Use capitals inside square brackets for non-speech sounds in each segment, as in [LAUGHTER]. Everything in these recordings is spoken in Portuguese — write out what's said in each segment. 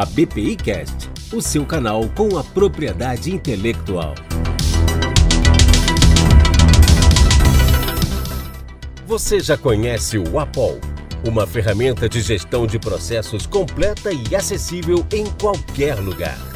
a BPI Cast, o seu canal com a propriedade intelectual. Você já conhece o Apol, uma ferramenta de gestão de processos completa e acessível em qualquer lugar.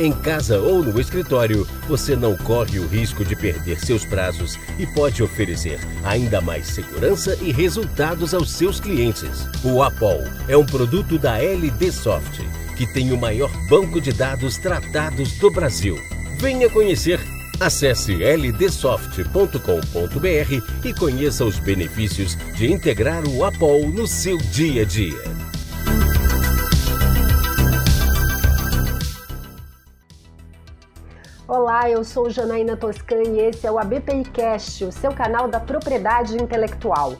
Em casa ou no escritório, você não corre o risco de perder seus prazos e pode oferecer ainda mais segurança e resultados aos seus clientes. O Apol é um produto da LD Soft, que tem o maior banco de dados tratados do Brasil. Venha conhecer. Acesse ldsoft.com.br e conheça os benefícios de integrar o Apol no seu dia a dia. Olá, eu sou Janaína Toscan e esse é o ABPI Cast, o seu canal da propriedade intelectual.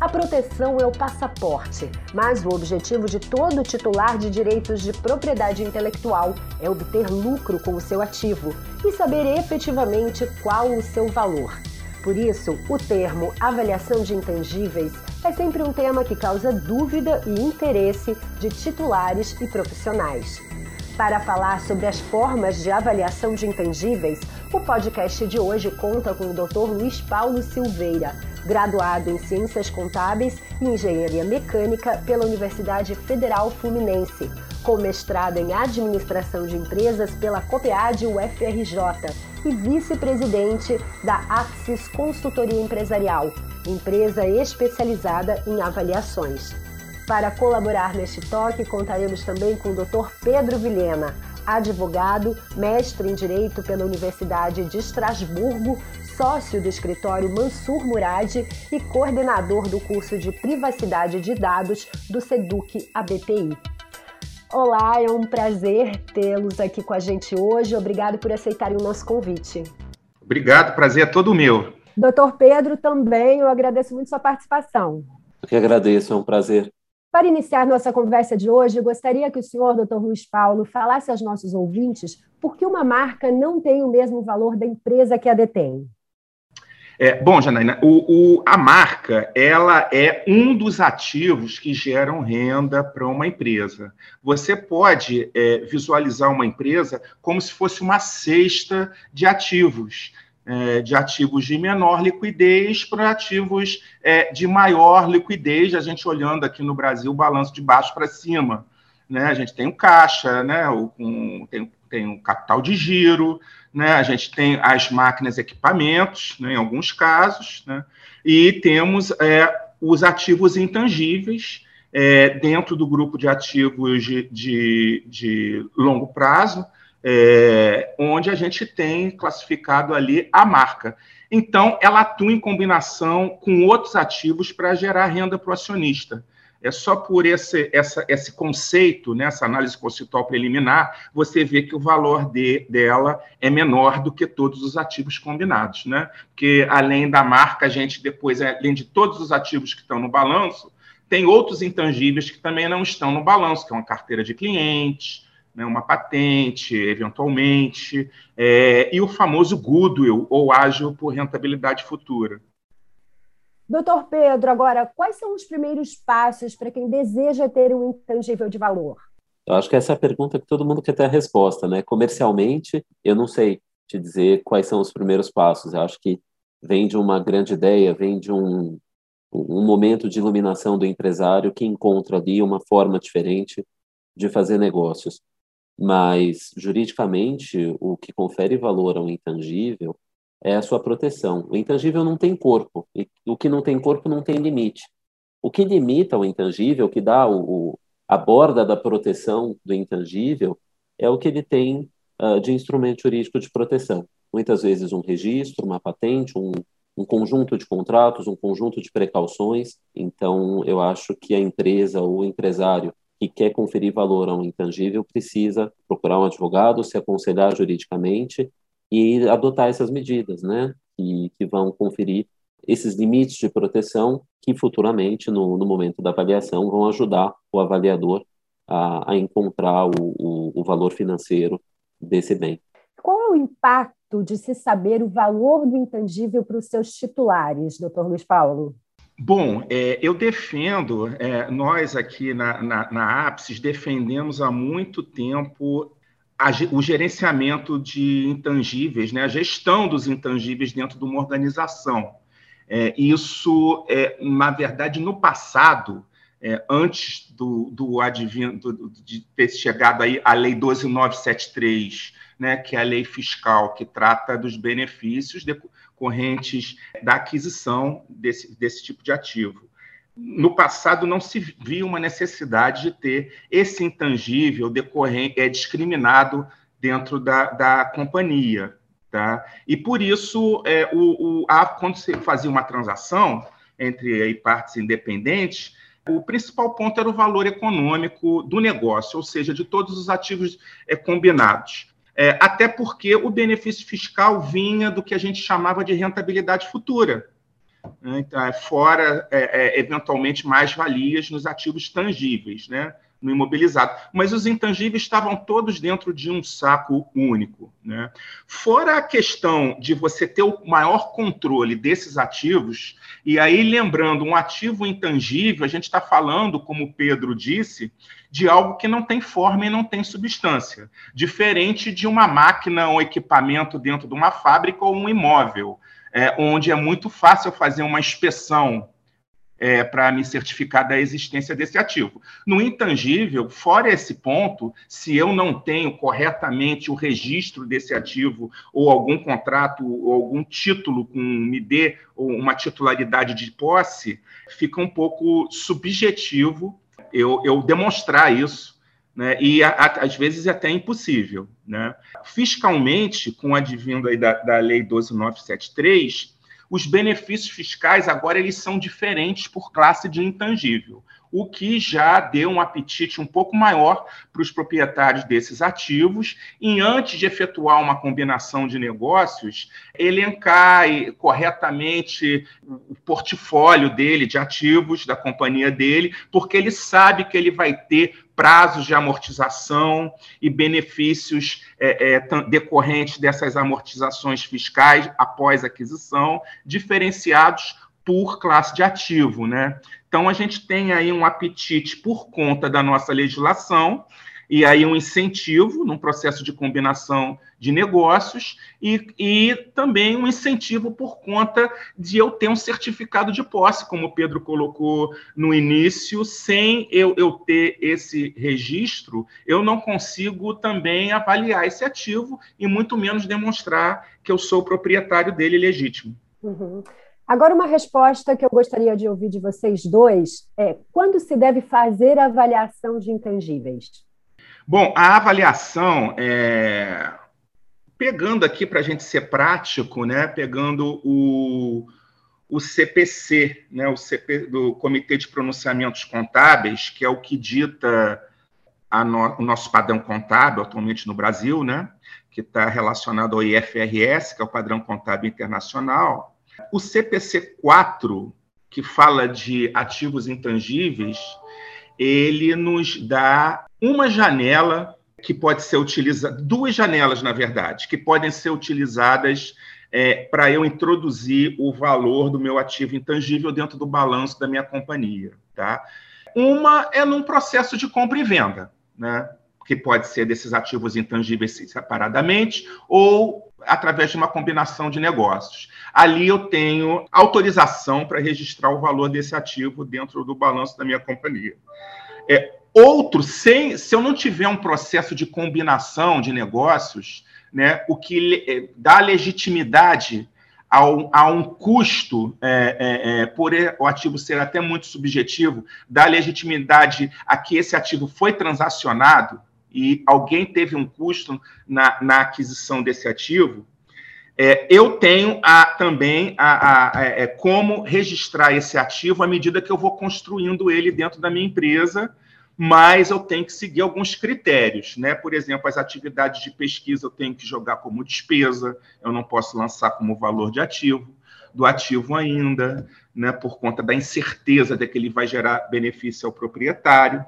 A proteção é o passaporte, mas o objetivo de todo titular de direitos de propriedade intelectual é obter lucro com o seu ativo e saber efetivamente qual o seu valor. Por isso, o termo avaliação de intangíveis é sempre um tema que causa dúvida e interesse de titulares e profissionais. Para falar sobre as formas de avaliação de intangíveis, o podcast de hoje conta com o Dr. Luiz Paulo Silveira, graduado em Ciências Contábeis e Engenharia Mecânica pela Universidade Federal Fluminense, com mestrado em Administração de Empresas pela COPEAD UFRJ e vice-presidente da Axis Consultoria Empresarial, empresa especializada em avaliações. Para colaborar neste toque, contaremos também com o Dr. Pedro Vilhena, advogado, mestre em Direito pela Universidade de Estrasburgo, sócio do escritório Mansur Murad e coordenador do curso de Privacidade de Dados do SEDUC ABPI. Olá, é um prazer tê-los aqui com a gente hoje. Obrigado por aceitarem o nosso convite. Obrigado, prazer é todo meu. Doutor Pedro, também eu agradeço muito sua participação. Eu que agradeço, é um prazer. Para iniciar nossa conversa de hoje, gostaria que o senhor, doutor Luiz Paulo, falasse aos nossos ouvintes por que uma marca não tem o mesmo valor da empresa que a detém. É, bom, Janaína, o, o, a marca ela é um dos ativos que geram renda para uma empresa. Você pode é, visualizar uma empresa como se fosse uma cesta de ativos de ativos de menor liquidez para ativos é, de maior liquidez, a gente olhando aqui no Brasil o balanço de baixo para cima. Né? A gente tem o caixa, né? o, um, tem, tem o capital de giro, né? a gente tem as máquinas e equipamentos, né? em alguns casos, né? e temos é, os ativos intangíveis, é, dentro do grupo de ativos de, de, de longo prazo, é, onde a gente tem classificado ali a marca. Então, ela atua em combinação com outros ativos para gerar renda para o acionista. É só por esse, essa, esse conceito, né, essa análise conceitual preliminar, você vê que o valor de, dela é menor do que todos os ativos combinados. Né? Porque, além da marca, a gente depois, além de todos os ativos que estão no balanço, tem outros intangíveis que também não estão no balanço, que é uma carteira de clientes, né, uma patente, eventualmente, é, e o famoso goodwill, ou ágil por rentabilidade futura. Doutor Pedro, agora, quais são os primeiros passos para quem deseja ter um intangível de valor? Eu acho que essa é a pergunta que todo mundo quer ter a resposta, né? Comercialmente, eu não sei te dizer quais são os primeiros passos. Eu acho que vem de uma grande ideia, vem de um, um momento de iluminação do empresário que encontra ali uma forma diferente de fazer negócios mas juridicamente o que confere valor a um intangível é a sua proteção. O intangível não tem corpo, e o que não tem corpo não tem limite. O que limita o intangível, o que dá o, a borda da proteção do intangível, é o que ele tem uh, de instrumento jurídico de proteção. Muitas vezes um registro, uma patente, um, um conjunto de contratos, um conjunto de precauções. Então, eu acho que a empresa ou o empresário que quer conferir valor a um intangível precisa procurar um advogado, se aconselhar juridicamente e adotar essas medidas, né? Que, que vão conferir esses limites de proteção que futuramente, no, no momento da avaliação, vão ajudar o avaliador a, a encontrar o, o, o valor financeiro desse bem. Qual é o impacto de se saber o valor do intangível para os seus titulares, doutor Luiz Paulo? Bom, é, eu defendo, é, nós aqui na, na, na Apsis defendemos há muito tempo a, o gerenciamento de intangíveis, né, a gestão dos intangíveis dentro de uma organização. É, isso, é, na verdade, no passado, é, antes do, do advindo de ter chegado aí a Lei 12973, né, que é a lei fiscal que trata dos benefícios decorrentes da aquisição desse, desse tipo de ativo. No passado não se via uma necessidade de ter esse intangível decorrente, é discriminado dentro da, da companhia. Tá? E por isso, é, o, o, a, quando se fazia uma transação entre aí, partes independentes, o principal ponto era o valor econômico do negócio, ou seja, de todos os ativos é, combinados. É, até porque o benefício fiscal vinha do que a gente chamava de rentabilidade futura, né? então, é, fora, é, é, eventualmente, mais-valias nos ativos tangíveis, né? No imobilizado. Mas os intangíveis estavam todos dentro de um saco único. Né? Fora a questão de você ter o maior controle desses ativos, e aí lembrando, um ativo intangível, a gente está falando, como o Pedro disse, de algo que não tem forma e não tem substância, diferente de uma máquina ou equipamento dentro de uma fábrica ou um imóvel, é, onde é muito fácil fazer uma inspeção é, para me certificar da existência desse ativo. No intangível, fora esse ponto, se eu não tenho corretamente o registro desse ativo, ou algum contrato, ou algum título com me dê uma titularidade de posse, fica um pouco subjetivo eu, eu demonstrar isso. Né, e a, a, às vezes até impossível. Né? Fiscalmente, com o advindo da, da Lei 12973, os benefícios fiscais agora eles são diferentes por classe de intangível, o que já deu um apetite um pouco maior para os proprietários desses ativos. Em antes de efetuar uma combinação de negócios, elencar corretamente o portfólio dele de ativos da companhia dele, porque ele sabe que ele vai ter prazos de amortização e benefícios é, é, decorrentes dessas amortizações fiscais após aquisição, diferenciados por classe de ativo, né? Então a gente tem aí um apetite por conta da nossa legislação e aí um incentivo num processo de combinação de negócios e, e também um incentivo por conta de eu ter um certificado de posse, como o Pedro colocou no início, sem eu, eu ter esse registro, eu não consigo também avaliar esse ativo e muito menos demonstrar que eu sou proprietário dele legítimo. Uhum. Agora, uma resposta que eu gostaria de ouvir de vocês dois é: quando se deve fazer a avaliação de intangíveis? Bom, a avaliação, é... pegando aqui para a gente ser prático, né, pegando o, o CPC, né, o CP, do Comitê de Pronunciamentos Contábeis, que é o que dita no, o nosso padrão contábil atualmente no Brasil, né, que está relacionado ao IFRS, que é o padrão contábil internacional. O CPC 4, que fala de ativos intangíveis, ele nos dá uma janela que pode ser utilizada, duas janelas, na verdade, que podem ser utilizadas é, para eu introduzir o valor do meu ativo intangível dentro do balanço da minha companhia. Tá? Uma é num processo de compra e venda, né? que pode ser desses ativos intangíveis separadamente ou através de uma combinação de negócios. Ali eu tenho autorização para registrar o valor desse ativo dentro do balanço da minha companhia. É, outro, sem, se eu não tiver um processo de combinação de negócios, né, o que é, dá legitimidade ao, a um custo, é, é, é, por o ativo ser até muito subjetivo, dá legitimidade a que esse ativo foi transacionado e alguém teve um custo na, na aquisição desse ativo, é, eu tenho a, também a, a, a, é, como registrar esse ativo à medida que eu vou construindo ele dentro da minha empresa, mas eu tenho que seguir alguns critérios, né? Por exemplo, as atividades de pesquisa eu tenho que jogar como despesa, eu não posso lançar como valor de ativo, do ativo ainda, né? Por conta da incerteza de que ele vai gerar benefício ao proprietário.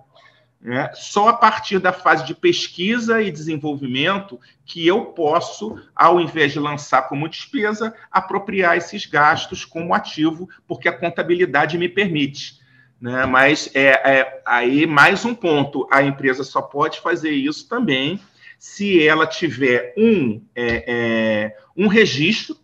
Né, só a partir da fase de pesquisa e desenvolvimento que eu posso, ao invés de lançar como despesa, apropriar esses gastos como ativo, porque a contabilidade me permite. Né? Mas é, é, aí mais um ponto: a empresa só pode fazer isso também se ela tiver um, é, é um registro,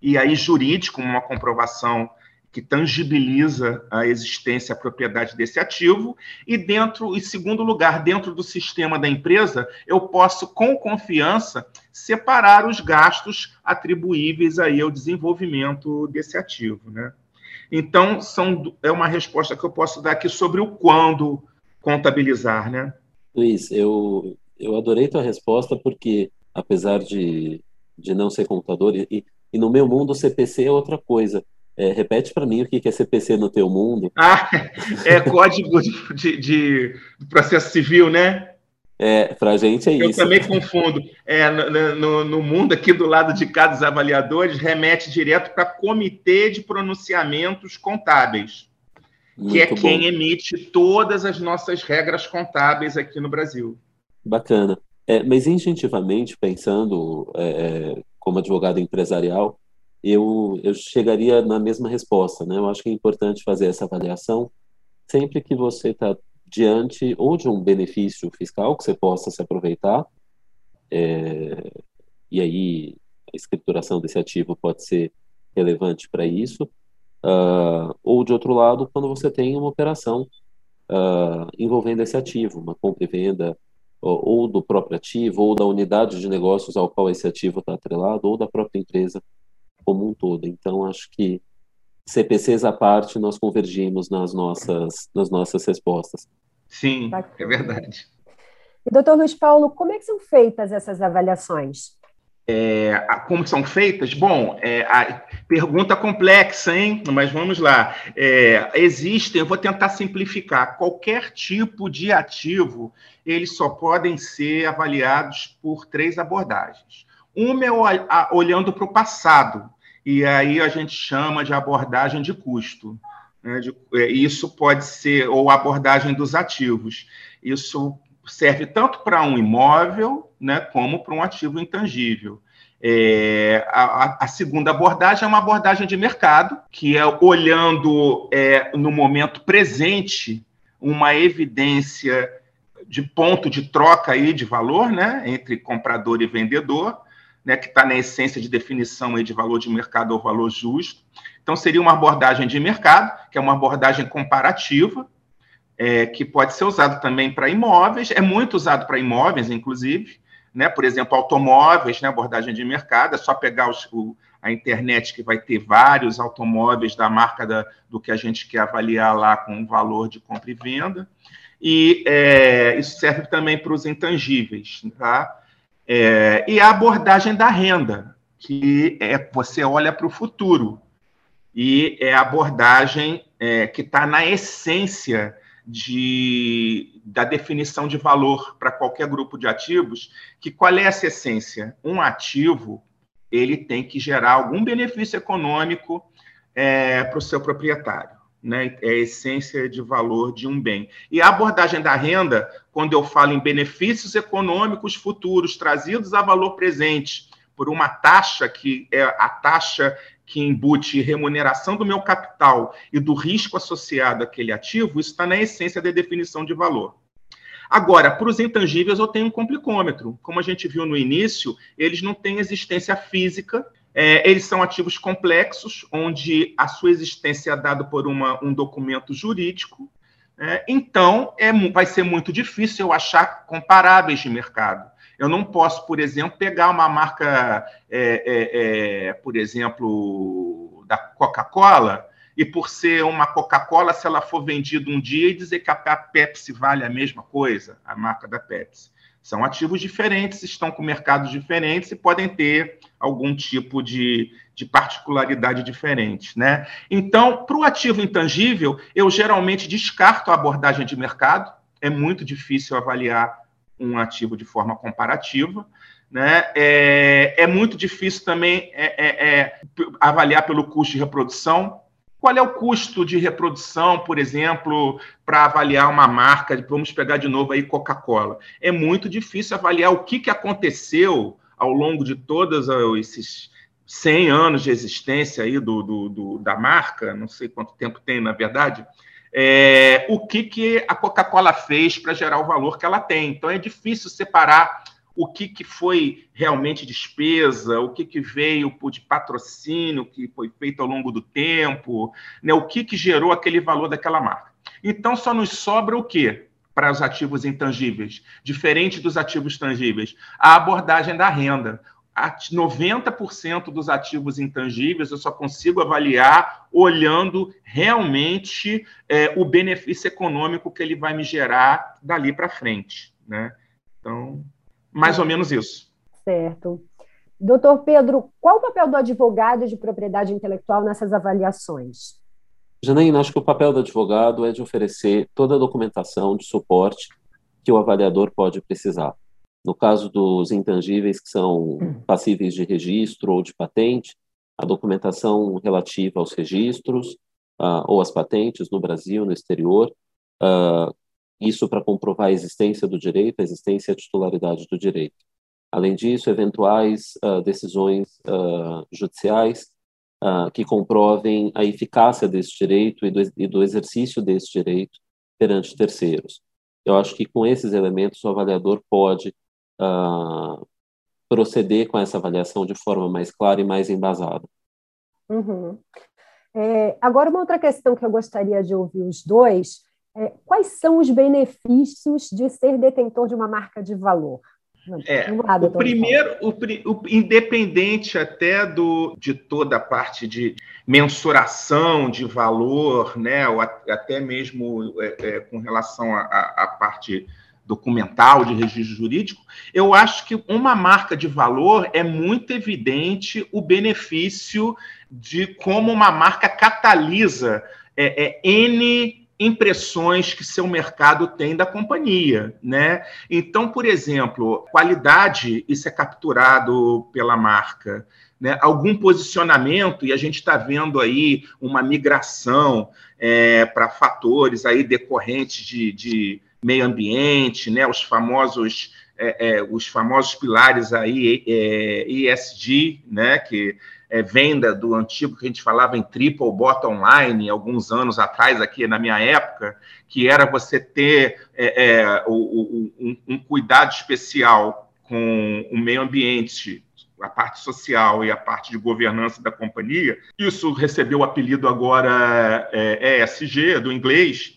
e aí jurídico, uma comprovação que tangibiliza a existência, a propriedade desse ativo, e dentro, em segundo lugar, dentro do sistema da empresa, eu posso com confiança separar os gastos atribuíveis aí ao desenvolvimento desse ativo, né? Então, são, é uma resposta que eu posso dar aqui sobre o quando contabilizar, né? Luiz, eu, eu adorei tua resposta porque, apesar de, de não ser contador, e, e no meu mundo o CPC é outra coisa. É, repete para mim o que é CPC no teu mundo. Ah, é código de, de, de processo civil, né? É, para a gente é Eu isso. Eu também confundo. É, no, no, mundo aqui do lado de cá dos avaliadores, remete direto para Comitê de Pronunciamentos Contábeis, Muito que é bom. quem emite todas as nossas regras contábeis aqui no Brasil. Bacana. É, mas instintivamente, pensando é, é como advogado empresarial, eu, eu chegaria na mesma resposta. Né? Eu acho que é importante fazer essa avaliação sempre que você está diante ou de um benefício fiscal que você possa se aproveitar, é, e aí a escrituração desse ativo pode ser relevante para isso, uh, ou de outro lado, quando você tem uma operação uh, envolvendo esse ativo, uma compra e venda ou, ou do próprio ativo, ou da unidade de negócios ao qual esse ativo está atrelado, ou da própria empresa como um todo. Então, acho que CPCs à parte, nós convergimos nas nossas, nas nossas respostas. Sim, é verdade. E, doutor Luiz Paulo, como é que são feitas essas avaliações? É, como são feitas? Bom, é, a pergunta complexa, hein? Mas vamos lá. É, existem, eu vou tentar simplificar, qualquer tipo de ativo, eles só podem ser avaliados por três abordagens. Uma é olhando para o passado, e aí a gente chama de abordagem de custo. Né? De, é, isso pode ser, ou abordagem dos ativos. Isso serve tanto para um imóvel, né, como para um ativo intangível. É, a, a, segunda abordagem é uma abordagem de mercado, que é olhando é, no momento presente uma evidência de ponto de troca aí de valor, né, entre comprador e vendedor, né, que está na essência de definição aí de valor de mercado ou valor justo. Então, seria uma abordagem de mercado, que é uma abordagem comparativa, é, que pode ser usado também para imóveis, é muito usado para imóveis, inclusive, né? por exemplo, automóveis, né? abordagem de mercado, é só pegar os, o, a internet que vai ter vários automóveis da marca da, do que a gente quer avaliar lá com o valor de compra e venda. E é, isso serve também para os intangíveis, tá? É, e a abordagem da renda, que é você olha para o futuro. E é a abordagem é, que está na essência de, da definição de valor para qualquer grupo de ativos, que qual é essa essência? Um ativo ele tem que gerar algum benefício econômico é, para o seu proprietário né, é a essência de valor de um bem. E a abordagem da renda, quando eu falo em benefícios econômicos futuros trazidos a valor presente por uma taxa que é a taxa que embute remuneração do meu capital e do risco associado àquele ativo, isso está na essência da definição de valor. Agora, para os intangíveis, eu tenho um complicômetro. Como a gente viu no início, eles não têm existência física, é, eles são ativos complexos, onde a sua existência é dada por uma, um documento jurídico. É, então, é, vai ser muito difícil eu achar comparáveis de mercado. Eu não posso, por exemplo, pegar uma marca, é, é, é por exemplo, da Coca-Cola, e por ser uma Coca-Cola, se ela for vendida um dia, e dizer que a Pepsi vale a mesma coisa, a marca da Pepsi. São ativos diferentes, estão com mercados diferentes e podem ter algum tipo de, de particularidade diferente. Né? Então, para o ativo intangível, eu geralmente descarto a abordagem de mercado, é muito difícil avaliar um ativo de forma comparativa. Né? É, é muito difícil também é, é, é avaliar pelo custo de reprodução. Qual é o custo de reprodução, por exemplo, para avaliar uma marca? Vamos pegar de novo aí Coca-Cola. É muito difícil avaliar o que, que aconteceu ao longo de todos esses 100 anos de existência aí do, do, do da marca, não sei quanto tempo tem, na verdade, é, o que, que a Coca-Cola fez para gerar o valor que ela tem. Então, é difícil separar o que, que foi realmente despesa, o que, que veio de patrocínio que foi feito ao longo do tempo, né? o que, que gerou aquele valor daquela marca. Então, só nos sobra o quê? Para os ativos intangíveis, diferente dos ativos tangíveis, a abordagem da renda. 90% dos ativos intangíveis eu só consigo avaliar olhando realmente é, o benefício econômico que ele vai me gerar dali para frente. Né? Então, mais ou menos isso. Certo. Doutor Pedro, qual o papel do advogado de propriedade intelectual nessas avaliações? Janaína, acho que o papel do advogado é de oferecer toda a documentação de suporte que o avaliador pode precisar. No caso dos intangíveis que são passíveis de registro ou de patente, a documentação relativa aos registros uh, ou às patentes no Brasil, no exterior, uh, isso para comprovar a existência do direito, a existência e a titularidade do direito. Além disso, eventuais uh, decisões uh, judiciais uh, que comprovem a eficácia desse direito e do, e do, exercício desse direito perante terceiros. Eu acho que com esses elementos o avaliador pode proceder com essa avaliação de forma mais clara e mais embasada. Uhum. É, agora, uma outra questão que eu gostaria de ouvir os dois quais são os benefícios de ser detentor de uma marca de valor? É, o primeiro, o, o, independente até do, de toda a parte de mensuração de valor, né, ou até mesmo é, é, com relação à parte documental de registro jurídico, eu acho que uma marca de valor é muito evidente o benefício de como uma marca catalisa é, é N impressões que seu mercado tem da companhia, né? Então, por exemplo, qualidade, isso é capturado pela marca, né? Algum posicionamento e a gente está vendo aí uma migração é, para fatores aí decorrentes de, de, meio ambiente, né? Os famosos é, é, os famosos pilares aí é, ESG, né? Que é, venda do antigo que a gente falava em triple bottom line, alguns anos atrás, aqui na minha época, que era você ter é, é, o, o, um, um, cuidado especial com o meio ambiente, a parte social e a parte de governança da companhia. Isso recebeu o apelido agora é, ESG, do inglês,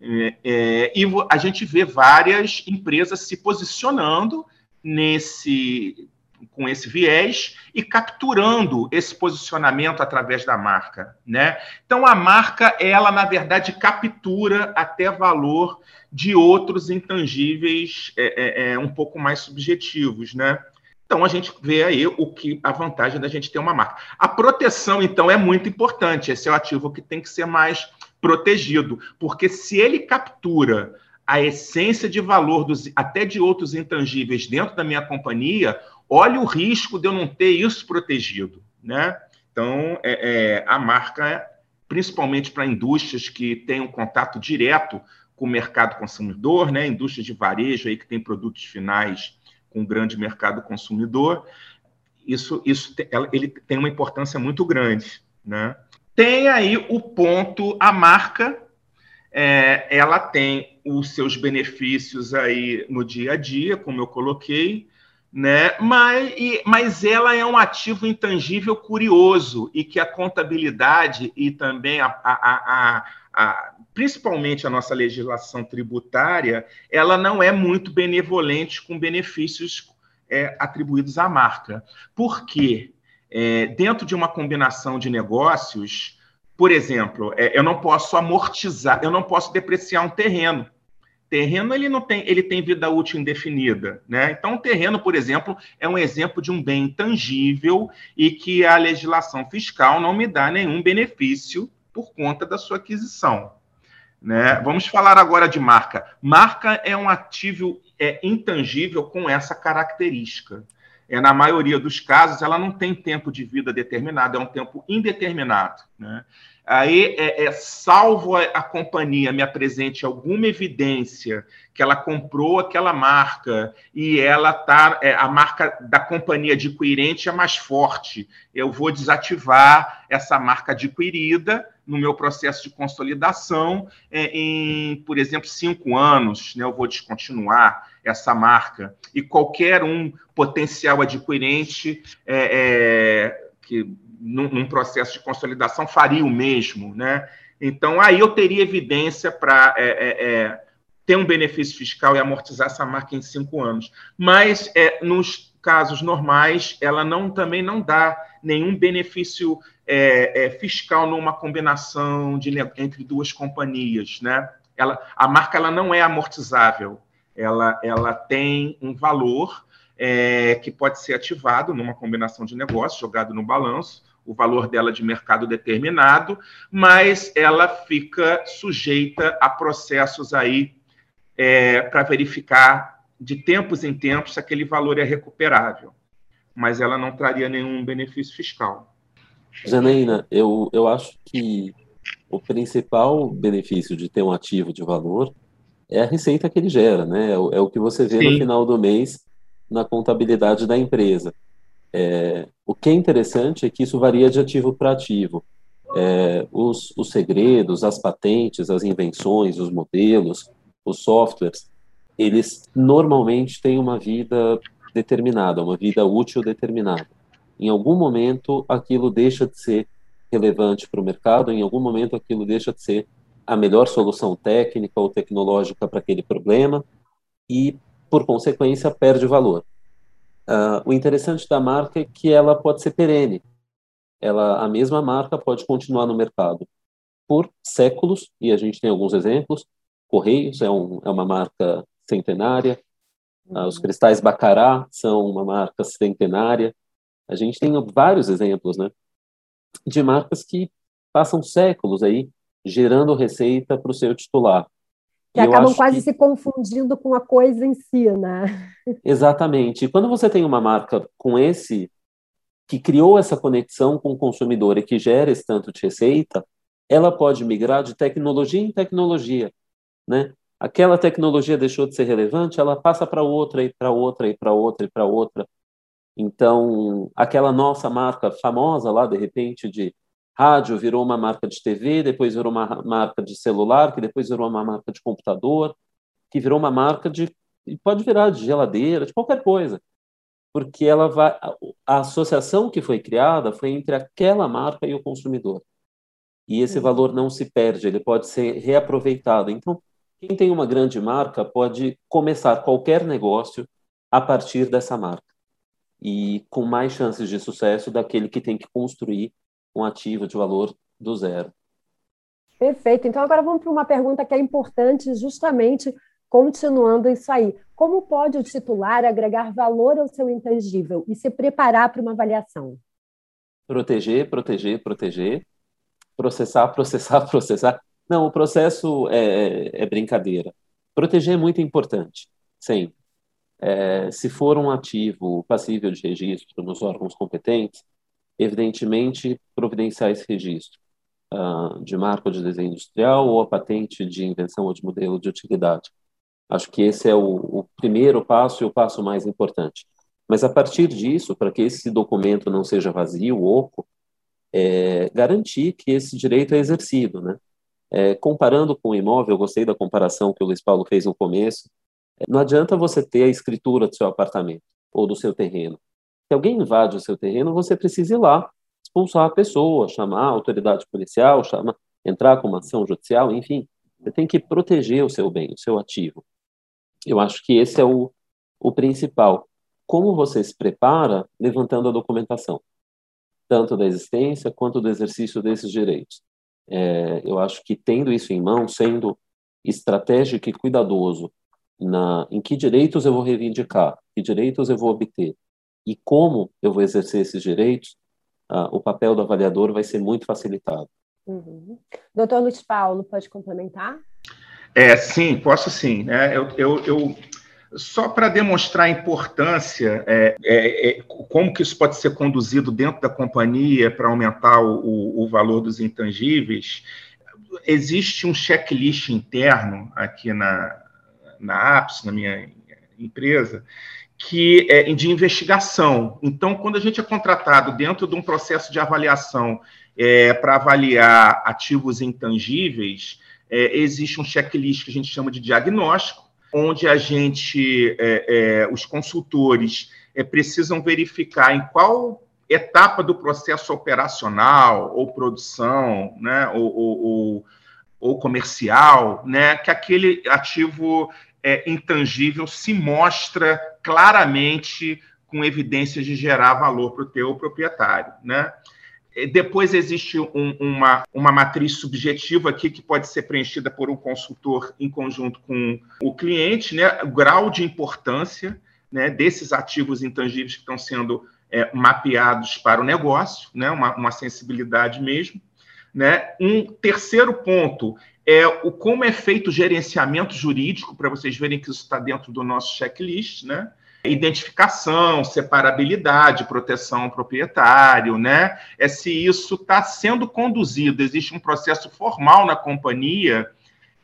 é, é, e a gente vê várias empresas se posicionando nesse com esse viés e capturando esse posicionamento através da marca, né? Então a marca, ela na verdade captura até valor de outros intangíveis é, é, é, um pouco mais subjetivos, né? Então a gente vê aí o que a vantagem da gente ter uma marca. A proteção então é muito importante. Esse é o ativo que tem que ser mais protegido, porque se ele captura a essência de valor dos, até de outros intangíveis dentro da minha companhia, olha o risco de eu não ter isso protegido, né? Então, é, é, a marca, principalmente para indústrias que têm um contato direto com o mercado consumidor, né? Indústrias de varejo aí que tem produtos finais com grande mercado consumidor, isso, isso ele tem uma importância muito grande, né? Tem aí o ponto, a marca, é, ela tem os seus benefícios aí no dia a dia, como eu coloquei, né? Mas, e, mas ela é um ativo intangível curioso e que a contabilidade e também a, a, a, a, principalmente a nossa legislação tributária, ela não é muito benevolente com benefícios é, atribuídos à marca. Por quê? É, dentro de uma combinação de negócios, por exemplo, é, eu não posso amortizar, eu não posso depreciar um terreno terreno ele não tem, ele tem vida útil indefinida, né? Então, terreno, por exemplo, é um exemplo de um bem tangível e que a legislação fiscal não me dá nenhum benefício por conta da sua aquisição. Né? Vamos falar agora de marca. Marca é um ativo é, intangível com essa característica. É, na maioria dos casos, ela não tem tempo de vida determinado, é um tempo indeterminado. Né? Aí, é, é, salvo a, a, companhia me apresente alguma evidência que ela comprou aquela marca e ela tá, é, a marca da companhia adquirente é mais forte, eu vou desativar essa marca adquirida no meu processo de consolidação é, em, por exemplo, cinco anos, né, eu vou descontinuar essa marca. E qualquer um potencial adquirente é, é que num, num, processo de consolidação faria o mesmo, né? Então aí eu teria evidência para é, é, é, ter um benefício fiscal e amortizar essa marca em cinco anos. Mas é, nos casos normais ela não também não dá nenhum benefício é, é, fiscal numa combinação de, entre duas companhias, né? Ela, a marca ela não é amortizável, ela, ela tem um valor que pode ser ativado numa combinação de negócios, jogado no balanço, o valor dela de mercado determinado, mas ela fica sujeita a processos aí é, para verificar de tempos em tempos se aquele valor é recuperável, mas ela não traria nenhum benefício fiscal. Janaína, eu, eu acho que o principal benefício de ter um ativo de valor é a receita que ele gera, né? É o, é o que você vê Sim. no final do mês na contabilidade da empresa. É, o que é interessante é que isso varia de ativo para ativo. É, os, os segredos, as patentes, as invenções, os modelos, os softwares, eles normalmente têm uma vida determinada, uma vida útil determinada. Em algum momento, aquilo deixa de ser relevante para o mercado, em algum momento, aquilo deixa de ser a melhor solução técnica ou tecnológica para aquele problema, e por consequência, perde valor. Uh, o interessante da marca é que ela pode ser perene. Ela, a mesma marca pode continuar no mercado por séculos, e a gente tem alguns exemplos. Correios é, um, é uma marca centenária, uh, os cristais Bacará são uma marca centenária. A gente tem vários exemplos, né, de marcas que passam séculos aí gerando receita para o seu titular que acabam quase que... se confundindo com a coisa em si, né? Exatamente. E quando você tem uma marca com esse que criou essa conexão com o consumidor e que gera esse tanto de receita, ela pode migrar de tecnologia em tecnologia, né? Aquela tecnologia deixou de ser relevante, ela passa para outra e para outra e para outra e para outra. Então, aquela nossa marca famosa lá, de repente, de rádio virou uma marca de TV, depois virou uma marca de celular, que depois virou uma marca de computador, que virou uma marca de pode virar de geladeira, de qualquer coisa. Porque ela vai a associação que foi criada foi entre aquela marca e o consumidor. E esse uhum. valor não se perde, ele pode ser reaproveitado. Então, quem tem uma grande marca pode começar qualquer negócio a partir dessa marca. E com mais chances de sucesso daquele que tem que construir um ativo de valor do zero. Perfeito. Então, agora vamos para uma pergunta que é importante, justamente continuando isso aí. Como pode o titular agregar valor ao seu intangível e se preparar para uma avaliação? Proteger, proteger, proteger. Processar, [LAUGHS] processar, processar. Não, o processo é, é brincadeira. Proteger é muito importante, sempre. É, se for um ativo passível de registro nos órgãos competentes, evidentemente, providenciar esse registro uh, de marca de desenho industrial ou a patente de invenção ou de modelo de utilidade. Acho que esse é o, o primeiro passo e o passo mais importante. Mas a partir disso, para que esse documento não seja vazio, oco, é, garantir que esse direito é exercido, né? É, comparando com o imóvel, eu gostei da comparação que o Luiz Paulo fez no começo. Não adianta você ter a escritura do seu apartamento ou do seu terreno. Se alguém invade o seu terreno, você precisa ir lá, expulsar a pessoa, chamar a autoridade policial, chamar, entrar com uma ação judicial, enfim. Você tem que proteger o seu bem, o seu ativo. Eu acho que esse é o, o principal. Como você se prepara levantando a documentação, tanto da existência quanto do exercício desses direitos. É, eu acho que tendo isso em mão, sendo estratégico e cuidadoso na, em que direitos eu vou reivindicar, que direitos eu vou obter, e como eu vou exercer esses direitos, uh, o papel do avaliador vai ser muito facilitado. Uhum. Doutor Luiz Paulo, pode complementar? É, sim, posso sim. Né? Eu, eu, eu Só para demonstrar a importância, é, é, é, como que isso pode ser conduzido dentro da companhia para aumentar o, o, valor dos intangíveis, existe um checklist interno aqui na, na APS, na minha empresa, que é de investigação. Então, quando a gente é contratado dentro de um processo de avaliação é, para avaliar ativos intangíveis, é, existe um checklist que a gente chama de diagnóstico, onde a gente, é, é os consultores, é, precisam verificar em qual etapa do processo operacional ou produção, né, ou, ou, ou, ou comercial, né, que aquele ativo é, intangível se mostra claramente com evidências de gerar valor para o teu proprietário, né? Depois existe um, uma, uma matriz subjetiva aqui que pode ser preenchida por um consultor em conjunto com o cliente, né? O grau de importância né, desses ativos intangíveis que estão sendo é, mapeados para o negócio, né? Uma, uma sensibilidade mesmo. Né? Um terceiro ponto é o como é feito o gerenciamento jurídico, para vocês verem que isso está dentro do nosso checklist, né? Identificação, separabilidade, proteção ao proprietário, né? É se isso está sendo conduzido, existe um processo formal na companhia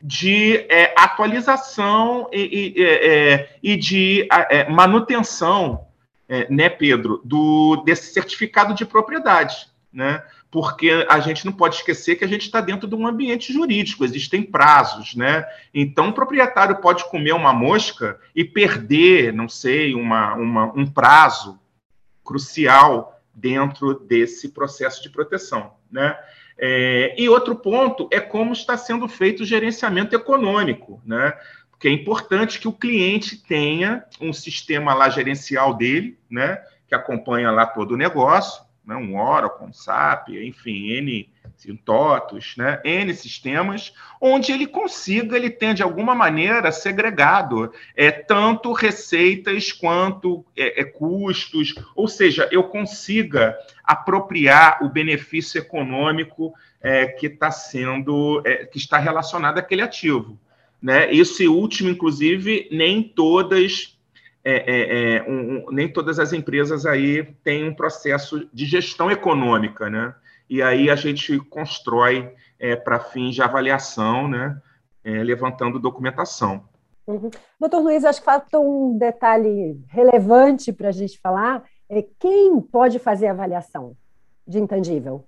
de é, atualização e, e, é, é e de é, manutenção, é, né, Pedro, do, desse certificado de propriedade, né? Porque a gente não pode esquecer que a gente está dentro de um ambiente jurídico, existem prazos, né? Então, o proprietário pode comer uma mosca e perder, não sei, uma, uma, um prazo crucial dentro desse processo de proteção, né? É, e outro ponto é como está sendo feito o gerenciamento econômico, né? Porque é importante que o cliente tenha um sistema lá gerencial dele, né? Que acompanha lá todo o negócio, né, um Oracle, um SAP, enfim, N TOTOS, né, N sistemas, onde ele consiga, ele tenha de alguma maneira segregado é, tanto receitas quanto é, é, custos, ou seja, eu consiga apropriar o benefício econômico é, que está sendo, é, que está relacionado àquele ativo. Né? Esse último, inclusive, nem todas é, é, é, um, nem todas as empresas aí têm um processo de gestão econômica, né? E aí a gente constrói é, para fins de avaliação, né? É, levantando documentação. Uhum. Doutor Luiz, acho que falta um detalhe relevante para a gente falar. É quem pode fazer avaliação de intangível?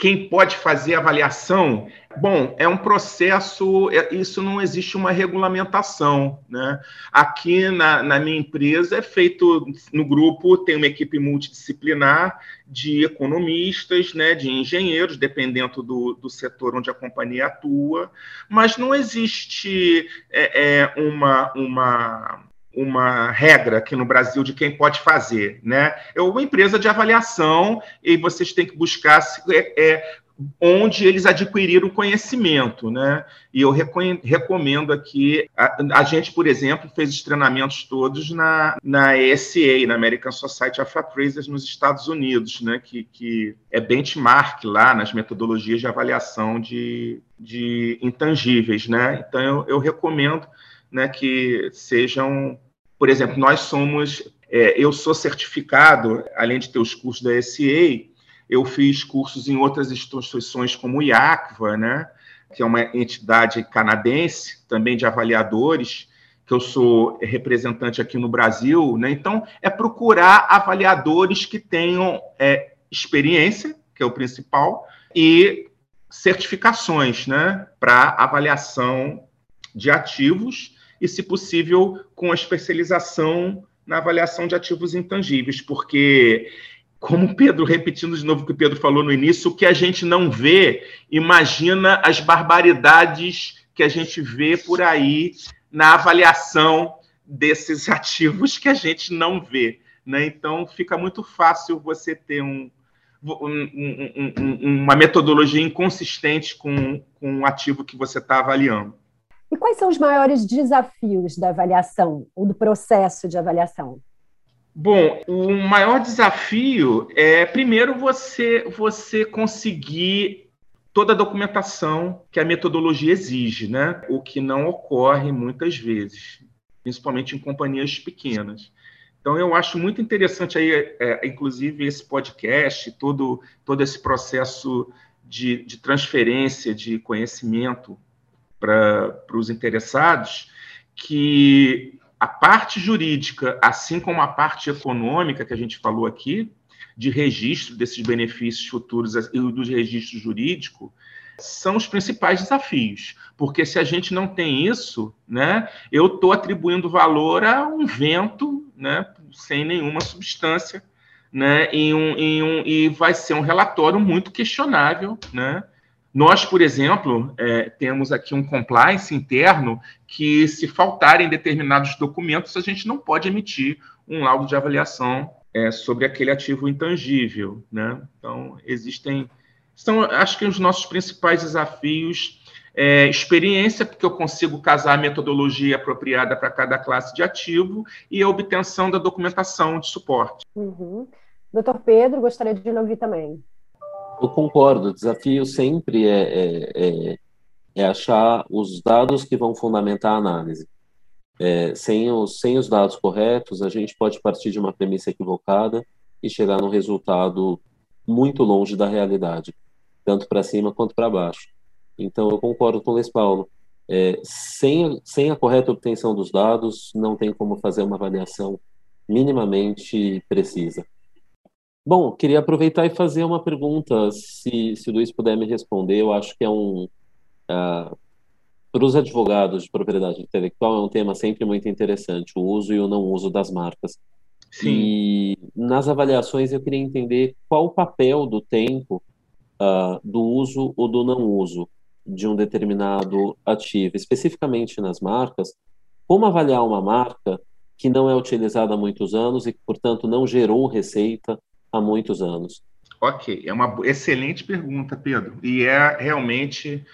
Quem pode fazer avaliação? Bom, é um processo, é, isso não existe uma regulamentação. Né? Aqui na, na minha empresa é feito no grupo, tem uma equipe multidisciplinar de economistas, né, de engenheiros, dependendo do, do setor onde a companhia atua, mas não existe é, é, uma, uma uma regra aqui no Brasil de quem pode fazer, né? É uma empresa de avaliação e vocês têm que buscar é, é, onde eles adquiriram conhecimento, né? E eu recomendo aqui, a, a, gente, por exemplo, fez os treinamentos todos na, na ESA, na American Society of Appraisers nos Estados Unidos, né? Que, que é benchmark lá nas metodologias de avaliação de, de intangíveis, né? Então, eu, eu recomendo né, que sejam, por exemplo, nós somos, é, eu sou certificado, além de ter os cursos da SEA, eu fiz cursos em outras instituições como o IACVA, né, que é uma entidade canadense, também de avaliadores, que eu sou representante aqui no Brasil, né? Então, é procurar avaliadores que tenham é, experiência, que é o principal, e certificações, né, para avaliação de ativos e, se possível, com a especialização na avaliação de ativos intangíveis, porque, como Pedro, repetindo de novo o que o Pedro falou no início, o que a gente não vê, imagina as barbaridades que a gente vê por aí na avaliação desses [LAUGHS] ativos que a gente não vê. Né? Então, fica muito fácil você ter um, um, um, uma metodologia inconsistente com, com o ativo que você está avaliando. E quais são os maiores desafios da avaliação ou do processo de avaliação? Bom, o maior desafio é, primeiro, você, você conseguir toda a documentação que a metodologia exige, né? O que não ocorre muitas vezes. principalmente em companhias pequenas. Então, eu acho muito interessante aí, é, inclusive, esse podcast, todo, todo esse processo de, de transferência de conhecimento para os interessados, que a parte jurídica, assim como a parte econômica que a gente falou aqui, de registro desses benefícios futuros e do registro jurídico, são os principais desafios, porque se a gente não tem isso, né, eu estou atribuindo valor a um vento, né, sem nenhuma substância, né, em um, em um, e vai ser um relatório muito questionável, né. Nós, por exemplo, é, temos aqui um compliance interno que, se faltarem determinados documentos, a gente não pode emitir um laudo de avaliação é, sobre aquele ativo intangível, né. Então, existem são, acho que, os nossos principais desafios. É, experiência, porque eu consigo casar a metodologia apropriada para cada classe de ativo e a obtenção da documentação de suporte. Uhum. Doutor Pedro, gostaria de ouvir também. Eu concordo, o desafio sempre é, é, é, é achar os dados que vão fundamentar a análise. É, sem, os, sem os dados corretos, a gente pode partir de uma premissa equivocada e chegar num resultado muito longe da realidade tanto para cima quanto para baixo. Então, eu concordo com o Luiz Paulo. É, sem, sem a correta obtenção dos dados, não tem como fazer uma avaliação minimamente precisa. Bom, queria aproveitar e fazer uma pergunta, se, se o Luiz puder me responder, eu acho que é um... Uh, para os advogados de propriedade intelectual é um tema sempre muito interessante, o uso e o não uso das marcas. Sim. E nas avaliações eu queria entender qual o papel do tempo uh, do uso ou do não uso de um determinado ativo, especificamente nas marcas, como avaliar uma marca que não é utilizada há muitos anos e que, portanto, não gerou receita há muitos anos? Ok, é uma excelente pergunta, Pedro, e é realmente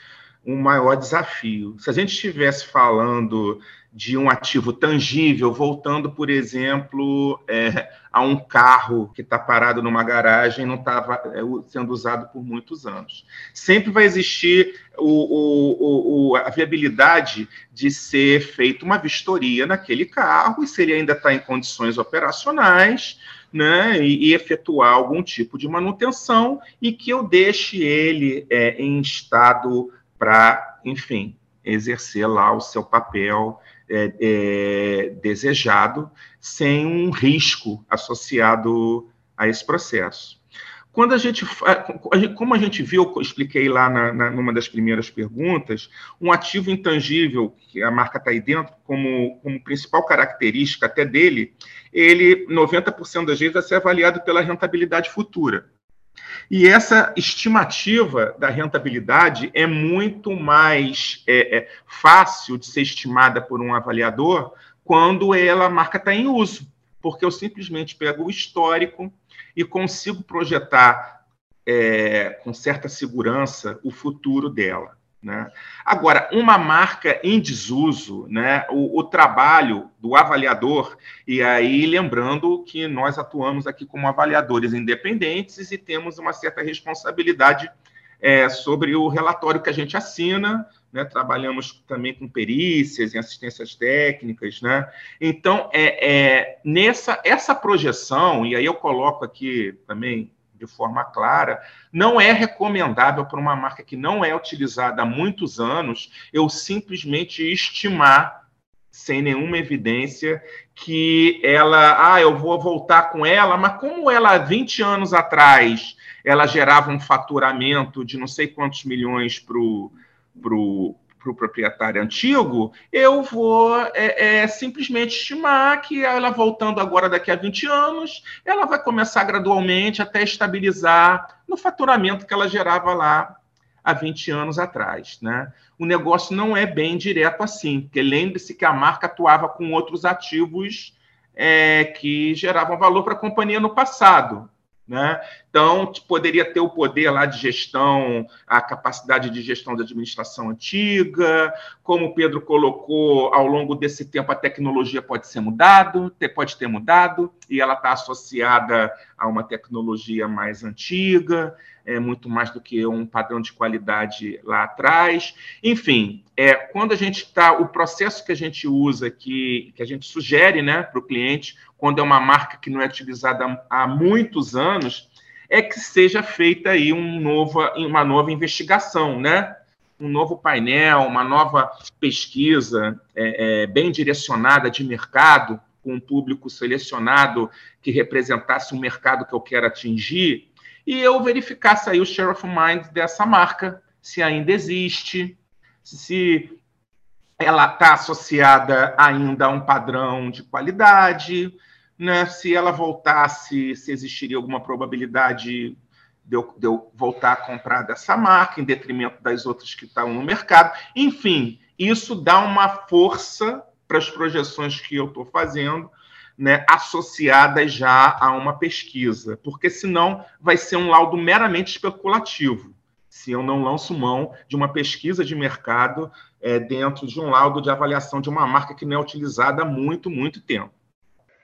um maior desafio. Se a gente estivesse falando de um ativo tangível, voltando, por exemplo, é, a um carro que está parado numa garagem e não estava é, sendo usado por muitos anos. Sempre vai existir o, o, o, a viabilidade de ser feita uma vistoria naquele carro e se ele ainda está em condições operacionais, né, e, e, efetuar algum tipo de manutenção e que eu deixe ele é, em estado para, enfim, exercer lá o seu papel é, é, desejado, sem um risco associado a esse processo. Quando a gente, como a gente viu, eu expliquei lá na, na, numa das primeiras perguntas, um ativo intangível, que a marca está aí dentro, como, como principal característica até dele, ele, 90% das vezes, vai ser avaliado pela rentabilidade futura. E essa estimativa da rentabilidade é muito mais é, é, fácil de ser estimada por um avaliador quando ela, a marca está em uso, porque eu simplesmente pego o histórico e consigo projetar é, com certa segurança o futuro dela. Né? Agora, uma marca em desuso, né, o, o, trabalho do avaliador, e aí lembrando que nós atuamos aqui como avaliadores independentes e temos uma certa responsabilidade é, sobre o relatório que a gente assina, né, trabalhamos também com perícias e assistências técnicas, né? Então, é, é, nessa essa projeção, e aí eu coloco aqui também de forma clara, não é recomendável para uma marca que não é utilizada há muitos anos eu simplesmente estimar sem nenhuma evidência que ela, ah, eu vou voltar com ela, mas como ela 20 anos atrás ela gerava um faturamento de não sei quantos milhões para o para o proprietário antigo, eu vou é, é, simplesmente estimar que ela voltando agora daqui a 20 anos, ela vai começar gradualmente até estabilizar no faturamento que ela gerava lá há 20 anos atrás. Né? O negócio não é bem direto assim, porque lembre-se que a marca atuava com outros ativos é, que geravam valor para a companhia no passado. Né? Então, poderia ter o poder lá de gestão, a capacidade de gestão da administração antiga, como o Pedro colocou, ao longo desse tempo a tecnologia pode ser mudado, pode ter mudado, e ela está associada a uma tecnologia mais antiga, é muito mais do que um padrão de qualidade lá atrás. Enfim, é, quando a gente está, o processo que a gente usa, que, que a gente sugere né, para o cliente, quando é uma marca que não é utilizada há muitos anos, é que seja feita aí um novo, uma nova investigação, né? um novo painel, uma nova pesquisa é, é, bem direcionada de mercado, com um público selecionado que representasse o mercado que eu quero atingir, e eu verificasse aí o share of mind dessa marca, se ainda existe, se ela está associada ainda a um padrão de qualidade, né? se ela voltasse, se existiria alguma probabilidade de eu, de eu, voltar a comprar dessa marca, em detrimento das outras que estão no mercado. Enfim, isso dá uma força para as projeções que eu estou fazendo, né, associadas já a uma pesquisa, porque senão vai ser um laudo meramente especulativo, se eu não lanço mão de uma pesquisa de mercado é, dentro de um laudo de avaliação de uma marca que não é utilizada há muito, muito tempo.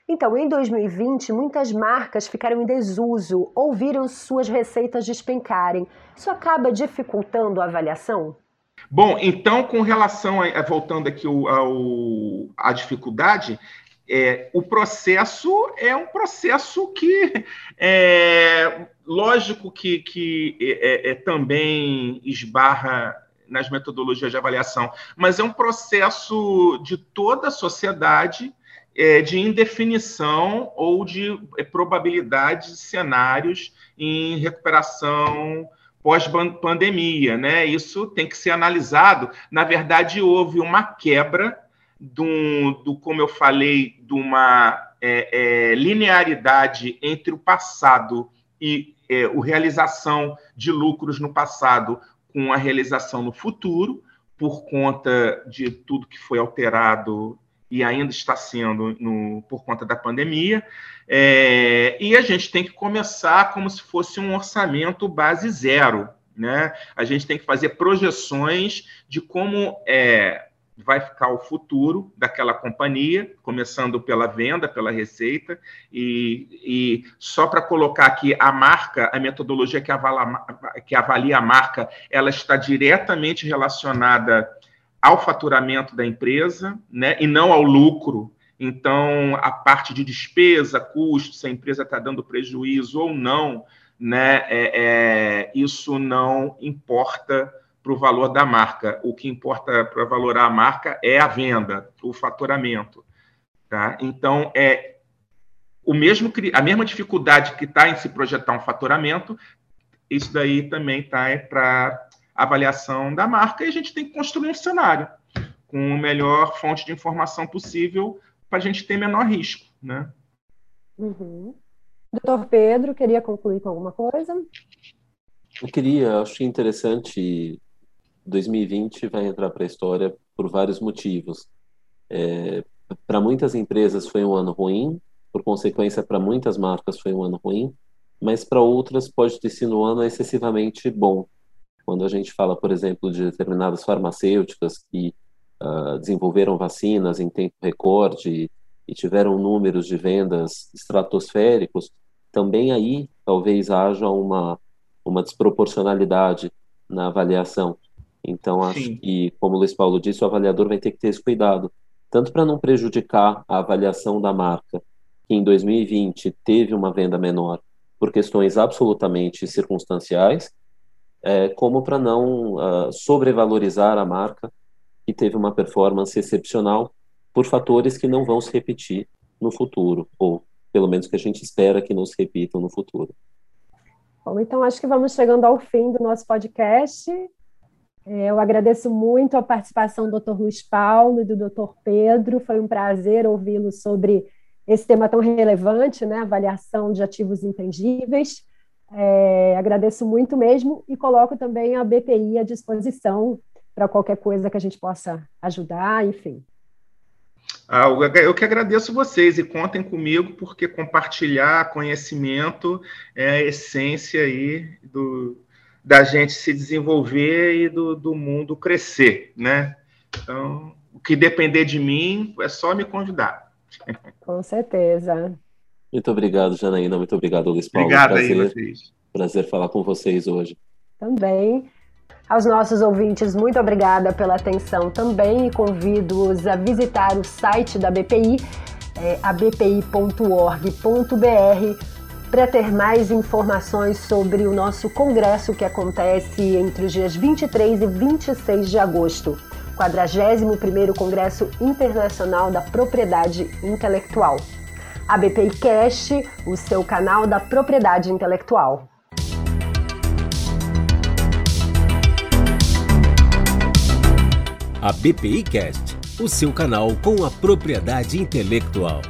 Então, em 2020, muitas marcas ficaram em desuso ou viram suas receitas despencarem. Isso acaba dificultando a avaliação? Bom, então, com relação a, voltando aqui ao, a dificuldade, é, o processo é um processo que é lógico que, que é, é, é também esbarra nas metodologias de avaliação, mas é um processo de toda a sociedade de indefinição ou de é, probabilidades de cenários em recuperação pós-pandemia, né? Isso tem que ser analisado. Na verdade, houve uma quebra do, do como eu falei, de uma é, é, linearidade entre o passado e é, a realização de lucros no passado com a realização no futuro, por conta de tudo que foi alterado e ainda está sendo no, por conta da pandemia. É, e a gente tem que começar como se fosse um orçamento base zero. Né? A gente tem que fazer projeções de como é, vai ficar o futuro daquela companhia, começando pela venda, pela receita, e, e só para colocar aqui a marca, a metodologia que avalia, que avalia a marca, ela está diretamente relacionada ao faturamento da empresa, né, e não ao lucro. Então, a parte de despesa, custo, se a empresa está dando prejuízo ou não, né, é, é, isso não importa para o valor da marca. O que importa para valorar a marca é a venda, o faturamento. Tá? Então, é o mesmo, a mesma dificuldade que está em se projetar um faturamento, isso daí também está é para avaliação da marca e a gente tem que construir um cenário com a melhor fonte de informação possível para a gente ter menor risco, né? Uhum. Doutor Pedro, queria concluir com alguma coisa? Eu queria, acho interessante, 2020 vai entrar para a história por vários motivos. É, para muitas empresas foi um ano ruim, por consequência, para muitas marcas foi um ano ruim, mas para outras pode ter sido um ano excessivamente bom, quando a gente fala, por exemplo, de determinadas farmacêuticas que uh, desenvolveram vacinas em tempo recorde e tiveram números de vendas estratosféricos, também aí talvez haja uma, uma desproporcionalidade na avaliação. Então, acho Sim. que, como o Luiz Paulo disse, o avaliador vai ter que ter esse cuidado, tanto para não prejudicar a avaliação da marca, que em 2020 teve uma venda menor por questões absolutamente circunstanciais, é, como para não uh, sobrevalorizar a marca que teve uma performance excepcional por fatores que não vão se repetir no futuro, ou pelo menos que a gente espera que não se repitam no futuro. Bom, então acho que vamos chegando ao fim do nosso podcast. É, eu agradeço muito a participação do Dr. Luiz Paulo e do Dr. Pedro. Foi um prazer ouvi-los sobre esse tema tão relevante, né? Avaliação de ativos intangíveis. É, agradeço muito mesmo e coloco também a BPI à disposição para qualquer coisa que a gente possa ajudar, enfim. Ah, eu que agradeço vocês e contem comigo, porque compartilhar conhecimento é a essência aí do, da gente se desenvolver e do, do mundo crescer, né? Então, o que depender de mim é só me convidar. Com certeza. Muito obrigado, Janaína. Muito obrigado, Luiz Paulo. Obrigado prazer, aí, vocês. Prazer falar com vocês hoje. Também. Aos nossos ouvintes, muito obrigada pela atenção também e convido-os a visitar o site da BPI, é, abpi.org.br, para ter mais informações sobre o nosso congresso que acontece entre os dias 23 e 26 de agosto, 41º Congresso Internacional da Propriedade Intelectual. A BPI Cast, o seu canal da propriedade intelectual. A BPI Cast, o seu canal com a propriedade intelectual.